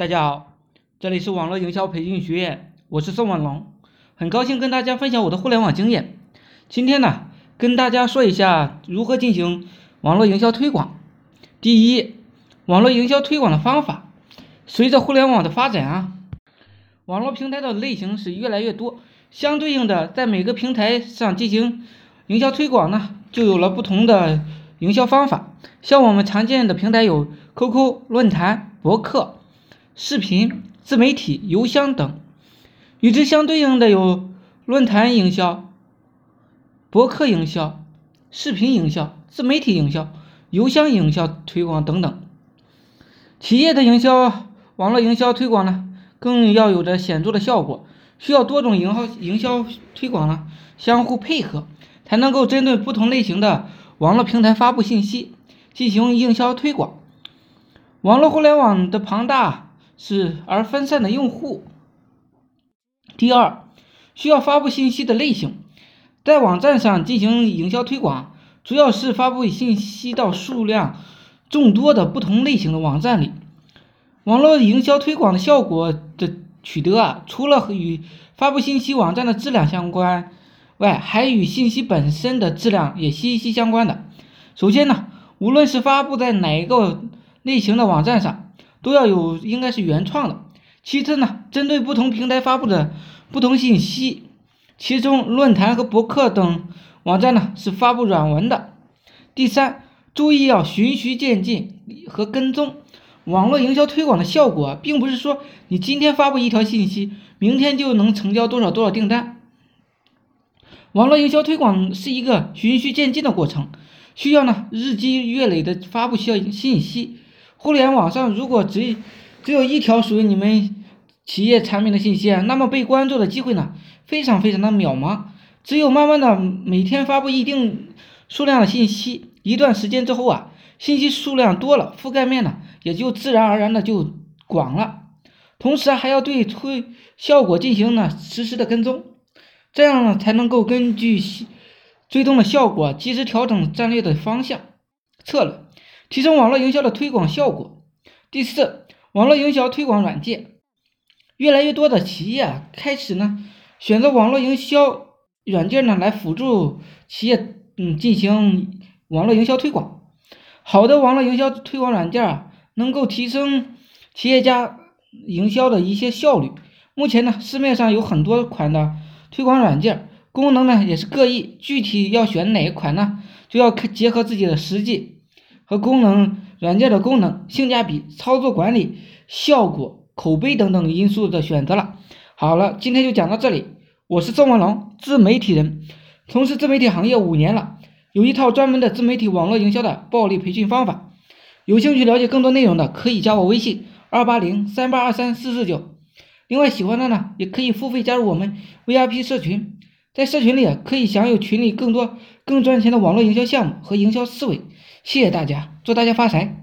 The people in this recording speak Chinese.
大家好，这里是网络营销培训学院，我是宋文龙，很高兴跟大家分享我的互联网经验。今天呢，跟大家说一下如何进行网络营销推广。第一，网络营销推广的方法。随着互联网的发展啊，网络平台的类型是越来越多，相对应的，在每个平台上进行营销推广呢，就有了不同的营销方法。像我们常见的平台有 QQ、论坛、博客。视频、自媒体、邮箱等，与之相对应的有论坛营销、博客营销、视频营销、自媒体营销、邮箱营销推广等等。企业的营销、网络营销推广呢，更要有着显著的效果，需要多种营销营销推广呢相互配合，才能够针对不同类型的网络平台发布信息，进行营销推广。网络互联网的庞大。是而分散的用户。第二，需要发布信息的类型，在网站上进行营销推广，主要是发布信息到数量众多的不同类型的网站里。网络营销推广的效果的取得啊，除了与发布信息网站的质量相关外，还与信息本身的质量也息息相关的。首先呢，无论是发布在哪一个类型的网站上。都要有，应该是原创的。其次呢，针对不同平台发布的不同信息，其中论坛和博客等网站呢是发布软文的。第三，注意要循序渐进和跟踪。网络营销推广的效果，并不是说你今天发布一条信息，明天就能成交多少多少订单。网络营销推广是一个循序渐进的过程，需要呢日积月累的发布需要信息。互联网上如果只只有一条属于你们企业产品的信息，那么被关注的机会呢，非常非常的渺茫。只有慢慢的每天发布一定数量的信息，一段时间之后啊，信息数量多了，覆盖面呢也就自然而然的就广了。同时还要对推效果进行呢实时的跟踪，这样呢才能够根据追踪的效果及时调整战略的方向策略。提升网络营销的推广效果。第四，网络营销推广软件，越来越多的企业开始呢选择网络营销软件呢来辅助企业嗯进行网络营销推广。好的网络营销推广软件啊，能够提升企业家营销的一些效率。目前呢，市面上有很多款的推广软件，功能呢也是各异，具体要选哪一款呢，就要看结合自己的实际。和功能软件的功能、性价比、操作管理、效果、口碑等等因素的选择了。好了，今天就讲到这里。我是宋文龙，自媒体人，从事自媒体行业五年了，有一套专门的自媒体网络营销的暴力培训方法。有兴趣了解更多内容的，可以加我微信二八零三八二三四四九。另外，喜欢的呢，也可以付费加入我们 VIP 社群，在社群里啊可以享有群里更多更赚钱的网络营销项目和营销思维。谢谢大家，祝大家发财。